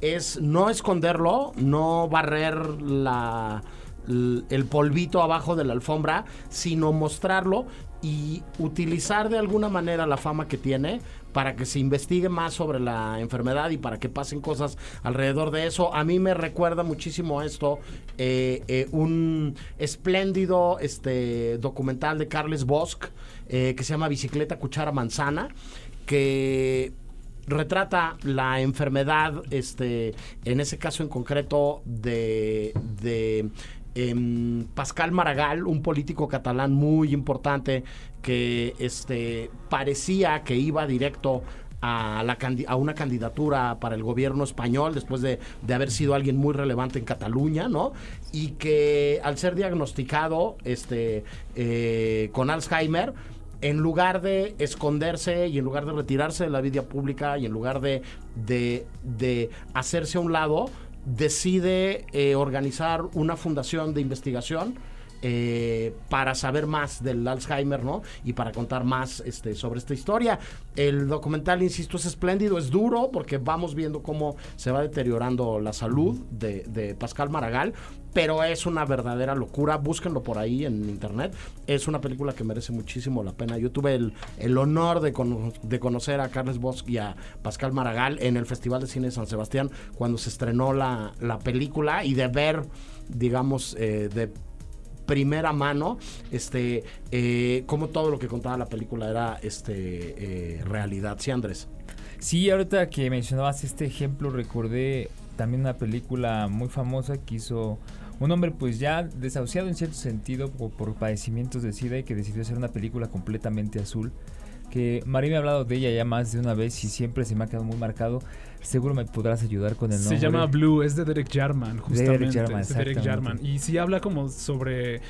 es no esconderlo, no barrer la, el polvito abajo de la alfombra, sino mostrarlo y utilizar de alguna manera la fama que tiene para que se investigue más sobre la enfermedad y para que pasen cosas alrededor de eso. A mí me recuerda muchísimo esto, eh, eh, un espléndido este, documental de Carles Bosch eh, que se llama Bicicleta, Cuchara, Manzana, que retrata la enfermedad, este, en ese caso en concreto, de, de em, Pascal Maragall, un político catalán muy importante que este, parecía que iba directo a, la a una candidatura para el gobierno español después de, de haber sido alguien muy relevante en Cataluña, ¿no? Y que al ser diagnosticado este, eh, con Alzheimer, en lugar de esconderse y en lugar de retirarse de la vida pública y en lugar de, de, de hacerse a un lado, decide eh, organizar una fundación de investigación eh, para saber más del Alzheimer, ¿no? Y para contar más este, sobre esta historia. El documental, insisto, es espléndido, es duro, porque vamos viendo cómo se va deteriorando la salud de, Pascal Maragall, pero es una verdadera locura. Búsquenlo por ahí en internet. Es una película que merece muchísimo la pena. Yo tuve el, honor de, cono- de conocer a Carles Bosch y a Pascal Maragall en el Festival de Cine de San Sebastián cuando se estrenó la, la película y de ver, digamos, eh, de primera mano este eh, como todo lo que contaba la película era este eh, realidad sí Andrés Sí, ahorita que mencionabas este ejemplo, recordé también una película muy famosa que hizo un hombre pues ya desahuciado en cierto sentido por, por padecimientos de SIDA y que decidió hacer una película completamente azul. Que María me ha hablado de ella ya más de una vez y siempre se me ha quedado muy marcado. Seguro me podrás ayudar con el nombre. Se llama Blue, es de Derek Jarman, justamente. Derek Jarman, es de Derek. Jarman. Y sí habla como sobre.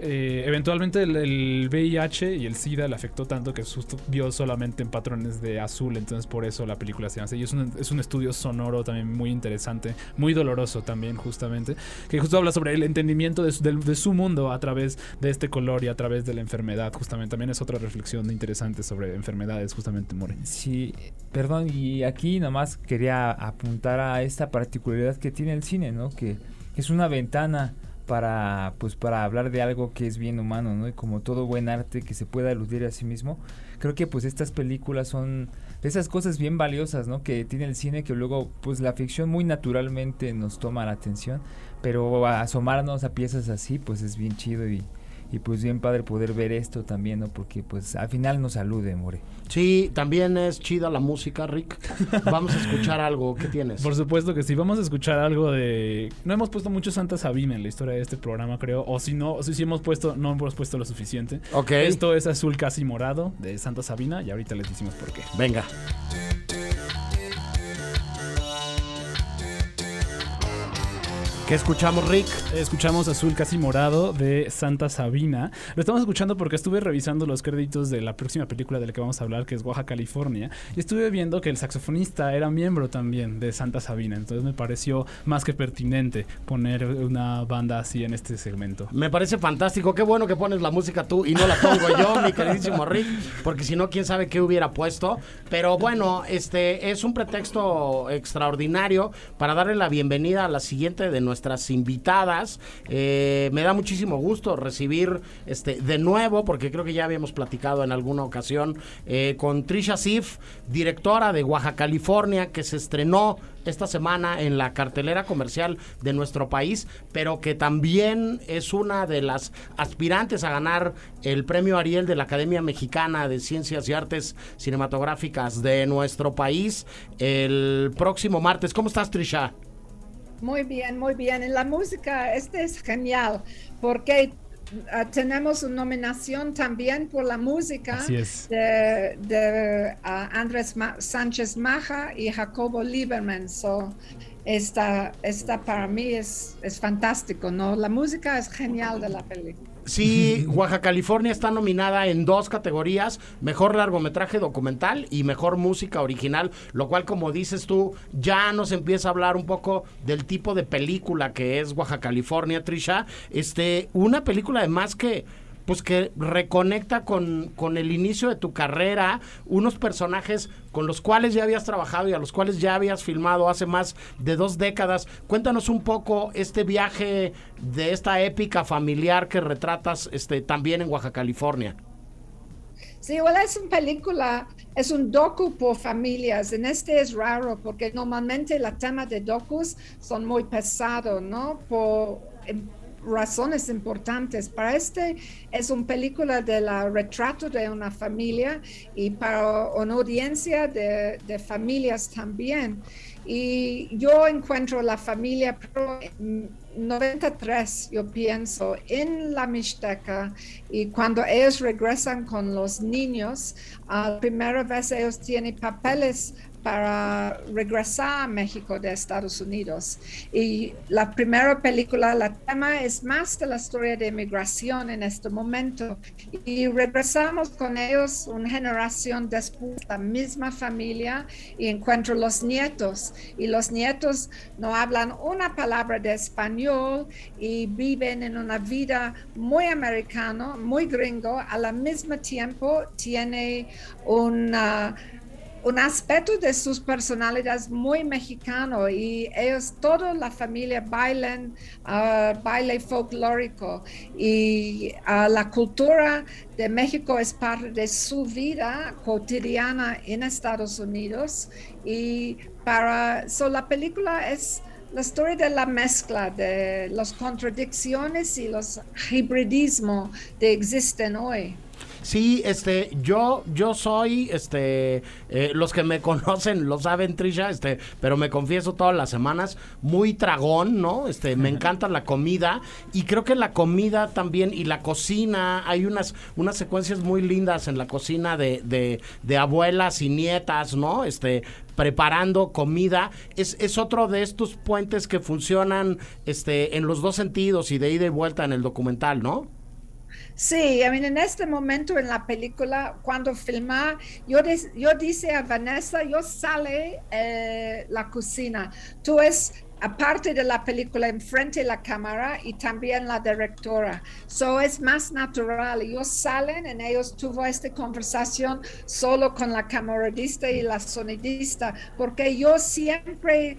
eh, eventualmente el, el VIH y el SIDA le afectó tanto que justo vio solamente en patrones de azul. Entonces, por eso la película se llama así. Y es un, es un estudio sonoro también muy interesante, muy doloroso también, justamente. Que justo habla sobre el entendimiento de su, del- de su mundo a través de este color y a través de la enfermedad, justamente. También es otra reflexión interesante sobre enfermedades, justamente, More. Sí, perdón, y aquí nomás quería apuntar a esta particularidad que tiene el cine, ¿no? Que es una ventana para pues para hablar de algo que es bien humano, ¿no? Y como todo buen arte que se pueda aludir a sí mismo, creo que pues estas películas son de esas cosas bien valiosas, ¿no? Que tiene el cine que luego pues la ficción muy naturalmente nos toma la atención, pero asomarnos a piezas así pues es bien chido y y pues bien padre poder ver esto también, ¿no? Porque pues al final nos salude, More. Sí, también es chida la música, Rick. Vamos a escuchar algo. ¿Qué tienes? Por supuesto que sí. Vamos a escuchar algo de. No hemos puesto mucho Santa Sabina en la historia de este programa, creo. O si no, si sí hemos puesto, no hemos puesto lo suficiente. Ok. Esto es Azul Casi Morado de Santa Sabina y ahorita les decimos por qué. Venga. ¿Qué escuchamos, Rick? Escuchamos Azul Casi Morado de Santa Sabina. Lo estamos escuchando porque estuve revisando los créditos de la próxima película de la que vamos a hablar, que es Oaxaca, California. Y estuve viendo que el saxofonista era miembro también de Santa Sabina. Entonces me pareció más que pertinente poner una banda así en este segmento. Me parece fantástico. Qué bueno que pones la música tú y no la pongo yo, mi queridísimo Rick. Porque si no, quién sabe qué hubiera puesto. Pero bueno, este es un pretexto extraordinario para darle la bienvenida a la siguiente de nuestras invitadas. Eh, me da muchísimo gusto recibir este de nuevo, porque creo que ya habíamos platicado en alguna ocasión, eh, con Trisha Sif, directora de Oaxaca, California, que se estrenó esta semana en la cartelera comercial de nuestro país, pero que también es una de las aspirantes a ganar el premio Ariel de la Academia Mexicana de Ciencias y Artes Cinematográficas de nuestro país el próximo martes. ¿Cómo estás, Trisha? Muy bien, muy bien. En la música, este es genial, porque uh, tenemos una nominación también por la música de, de uh, Andrés Ma Sánchez Maja y Jacobo Lieberman. So, esta, esta para mí es, es fantástico, ¿no? La música es genial de la película. Sí, Oaxaca, California está nominada en dos categorías, mejor largometraje documental y mejor música original, lo cual como dices tú, ya nos empieza a hablar un poco del tipo de película que es Oaxaca, California, Trisha. Este, una película además que pues que reconecta con, con, el inicio de tu carrera, unos personajes con los cuales ya habías trabajado y a los cuales ya habías filmado hace más de dos décadas. Cuéntanos un poco este viaje de esta épica familiar que retratas este, también en Oaxaca, California. Sí, bueno, es una película, es un docu por familias. En este es raro porque normalmente los temas de docus son muy pesados, ¿no? Por, razones importantes. Para este es una película de la retrato de una familia y para una audiencia de, de familias también. Y yo encuentro la familia pro 93, yo pienso, en la Mixteca y cuando ellos regresan con los niños, la primera vez ellos tienen papeles para regresar a México de Estados Unidos. Y la primera película, la tema es más de la historia de inmigración en este momento. Y regresamos con ellos una generación después, la misma familia, y encuentro los nietos. Y los nietos no hablan una palabra de español y viven en una vida muy americana, muy gringo. Al mismo tiempo tiene una un aspecto de sus personalidades muy mexicano y ellos, toda la familia bailan uh, baile folclórico y uh, la cultura de México es parte de su vida cotidiana en Estados Unidos y para, so la película es la historia de la mezcla de las contradicciones y los hibridismos que existen hoy. Sí, este, yo, yo soy, este, eh, los que me conocen lo saben, Trisha, este, pero me confieso todas las semanas, muy tragón, ¿no? Este, me encanta la comida y creo que la comida también y la cocina, hay unas, unas secuencias muy lindas en la cocina de, de, de abuelas y nietas, ¿no? Este, preparando comida. Es, es otro de estos puentes que funcionan este, en los dos sentidos y de ida y vuelta en el documental, ¿no? Sí, I mean, en este momento en la película, cuando filma, yo, yo dice a Vanessa, yo sale eh, la cocina. Tú es aparte de la película enfrente de la cámara y también la directora. So es más natural. Ellos salen en ellos tuvo esta conversación solo con la camaradista y la sonidista, porque yo siempre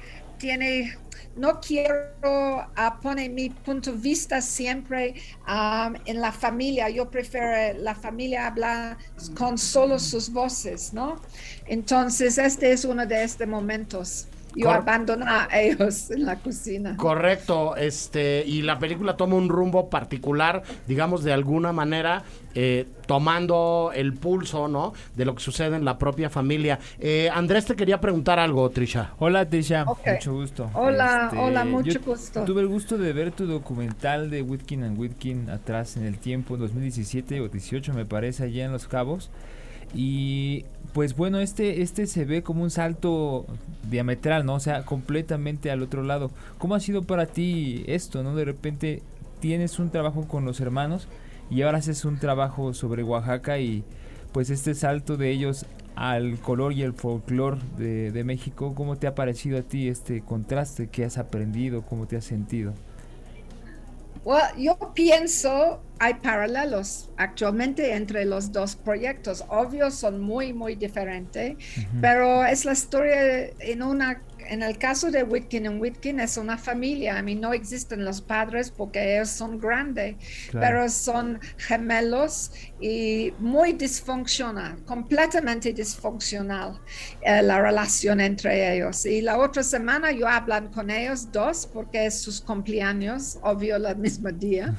no quiero ah, poner mi punto de vista siempre um, en la familia. Yo prefiero la familia hablar con solo sus voces, ¿no? Entonces, este es uno de estos momentos. Yo Cor- abandono a ellos en la cocina. Correcto, este, y la película toma un rumbo particular, digamos, de alguna manera, eh, tomando el pulso, ¿no? De lo que sucede en la propia familia. Eh, Andrés te quería preguntar algo, Trisha. Hola, Tisha. Ok. Mucho gusto. Este, Hola, hola, mucho gusto. Tuve el gusto de ver tu documental de Whitkin and Whitkin atrás en el tiempo, 2017 o 18 me parece, allá en Los Cabos. Y pues bueno, este, este se ve como un salto diametral, ¿no? O sea, completamente al otro lado. ¿Cómo ha sido para ti esto, no? De repente tienes un trabajo con los hermanos y ahora haces un trabajo sobre Oaxaca y pues este salto de ellos al color y el folclore de, de México, ¿cómo te ha parecido a ti este contraste? ¿Qué has aprendido? ¿Cómo te has sentido? Well, yo pienso hay paralelos actualmente entre los dos proyectos. Obvio, son muy, muy diferentes, pero es la historia en una. En el caso de Whitkin and Whitkin es una familia. A mí no existen los padres porque ellos son grandes, Claro. pero son gemelos y muy disfuncional, completamente disfuncional eh, la relación entre ellos. Y la otra semana yo hablan con ellos dos porque es sus cumpleaños, obvio, el mismo día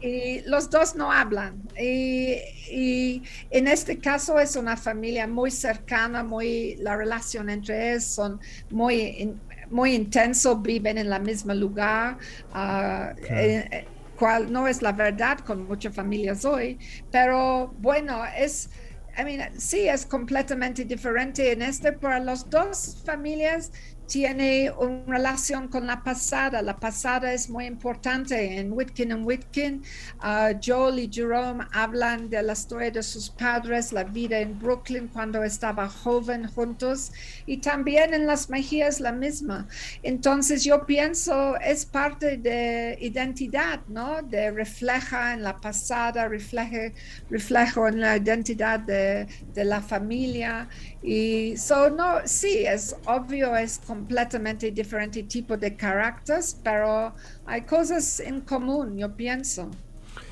y los dos no hablan. Y, y en este caso es una familia muy cercana, muy, la relación entre ellos son muy, in- muy intenso, viven en el mismo lugar. ah, eh, eh, cual no es la verdad con muchas familias hoy, pero bueno, es, I mean, sí, es completamente diferente en este, para las dos familias tiene una relación con la pasada. La pasada es muy importante. En Whitkin and Whitkin, uh, Joel y Jerome hablan de la historia de sus padres, la vida en Brooklyn cuando estaba joven juntos y también en Las Mejías la misma. Entonces yo pienso es parte de identidad, ¿no? De refleja en la pasada, refleje, reflejo en la identidad de, de la familia. Y so, no, sí, es obvio, es completamente diferente tipo de caracteres, pero hay cosas en común, yo pienso.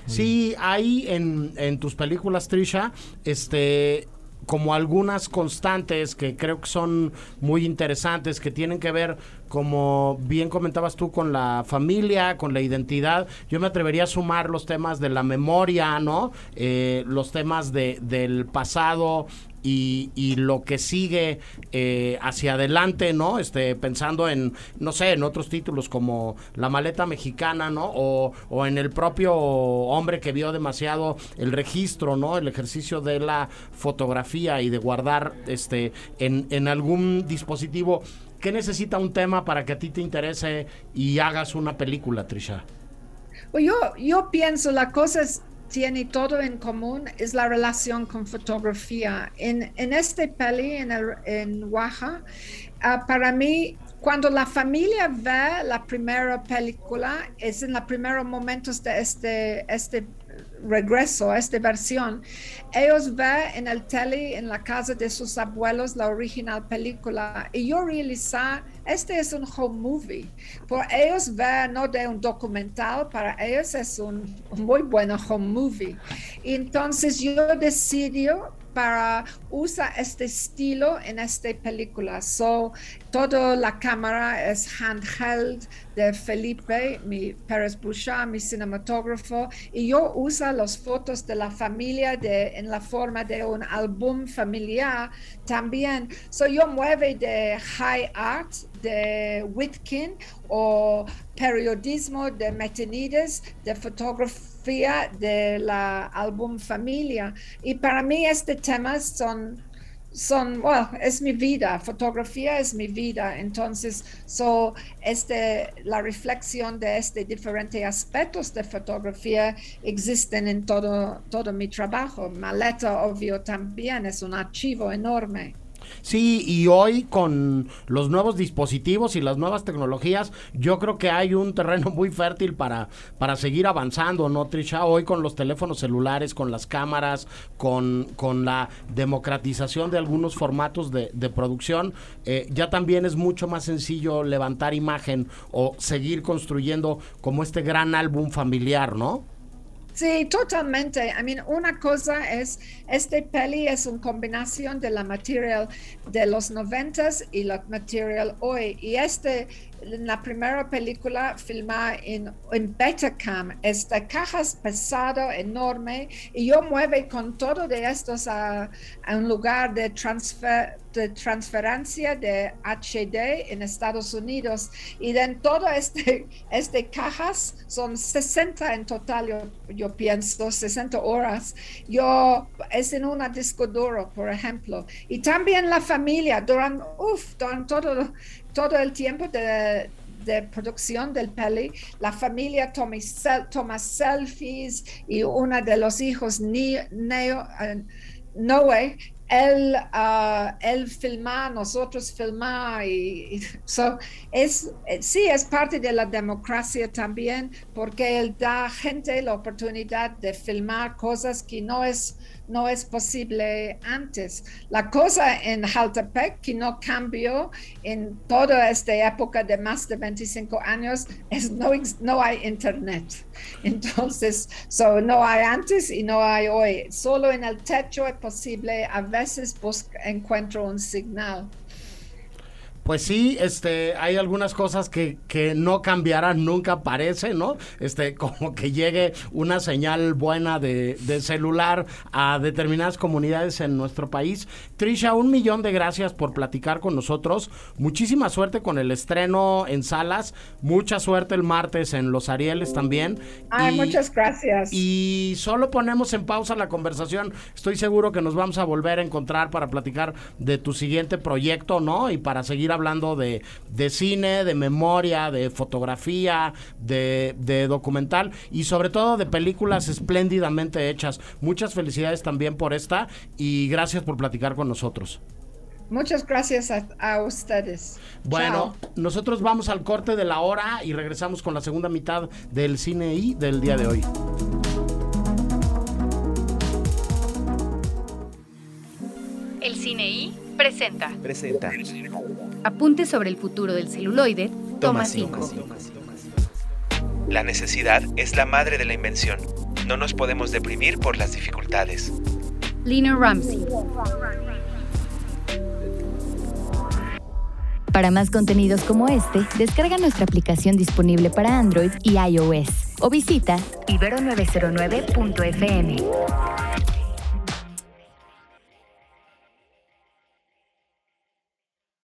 Sí, hay en, en tus películas, Trisha, este como algunas constantes que creo que son muy interesantes, que tienen que ver, como bien comentabas tú, con la familia, con la identidad. Yo me atrevería a sumar los temas de la memoria, ¿no? Eh, los temas de, del pasado y, y lo que sigue eh, hacia adelante, ¿no? Este, pensando en, no sé, en otros títulos como La maleta mexicana, ¿no? O, o en el propio hombre que vio demasiado el registro, ¿no? El ejercicio de la fotografía y de guardar este en, en algún dispositivo. ¿Qué necesita un tema para que a ti te interese y hagas una película, Trisha? Pues yo, yo pienso la cosa es- tiene todo en común es la relación con fotografía. En, en este peli, en, en Oaxaca, ah, para mí, cuando la familia ve la primera película, es en los primeros momentos de este, este regreso, esta versión, ellos ven en el tele, en la casa de sus abuelos, la original película. Y yo realicé, este es un home movie. Por ellos ven, no de un documental, para ellos es un, muy buen home movie. Entonces yo decido para usar este estilo en esta película. So, toda la cámara es handheld de Felipe, mi Pérez Bouchard, mi cinematógrafo, y yo uso las fotos de la familia de, en la forma de un álbum familiar también. So, yo mueve de high art de Whitkin o periodismo de Metenides, de fotografía de la álbum familia. Y para mí este tema son son, well, es mi vida, fotografía es mi vida, entonces, so, este, la reflexión de este diferentes aspectos de fotografía existen en todo, todo mi trabajo. Maleta, obvio, también es un archivo enorme. Sí, y hoy con los nuevos dispositivos y las nuevas tecnologías, yo creo que hay un terreno muy fértil para, para seguir avanzando, ¿no, Trisha? Hoy con los teléfonos celulares, con las cámaras, con, con la democratización de algunos formatos de, de producción, eh, ya también es mucho más sencillo levantar imagen o seguir construyendo como este gran álbum familiar, ¿no? Sí, totalmente. I mean, una cosa es, este peli es una combinación de la material de los noventas y la material hoy. Y este, la primera película filmada en, en Betacam, esta caja es pesado, enorme, y yo mueve con todo de estos a, un lugar de transfer de transferencia de HD en Estados Unidos. Y de todo este, este cajas son 60 en total yo, yo pienso 60 horas. Yo es en una disco duro por ejemplo. Y también la familia durante, uf, durante todo, todo el tiempo de producción del peli, la familia toma, selfies y uno de los hijos, Neo, uh, Noé, él, uh, filma, nosotros filmar y, y so, es, sí es parte de la democracia también porque él da gente la oportunidad de filmar cosas que no es no es posible antes. La cosa en Jaltepec que no cambió en toda esta época de más de 25 años es no, no hay internet. Entonces, so, no hay antes y no hay hoy. Solo en el techo es posible, a veces encuentro un signal. Pues sí, este, hay algunas cosas que, que no cambiarán, nunca parece, ¿no? Este, como que llegue una señal buena de, de, celular a determinadas comunidades en nuestro país. Trisha, un millón de gracias por platicar con nosotros. Muchísima suerte con el estreno en salas. Mucha suerte el martes en Los Arieles también. Ay, y, muchas gracias. Y solo ponemos en pausa la conversación. Estoy seguro que nos vamos a volver a encontrar para platicar de tu siguiente proyecto, ¿no? Y para seguir hablando de, de cine, de memoria, de fotografía, de, de, documental y sobre todo de películas espléndidamente hechas. Muchas felicidades también por esta y gracias por platicar con nosotros. Muchas gracias a, a ustedes. Bueno, Chao. nosotros vamos al corte de la hora y regresamos con la segunda mitad del cine y del día de hoy. El Cine I presenta. Presenta. Apunte sobre el futuro del celuloide, toma 5. La necesidad es la madre de la invención. No nos podemos deprimir por las dificultades. Lina Ramsey. Para más contenidos como este, descarga nuestra aplicación disponible para Android y iOS o visita ibero909.fm.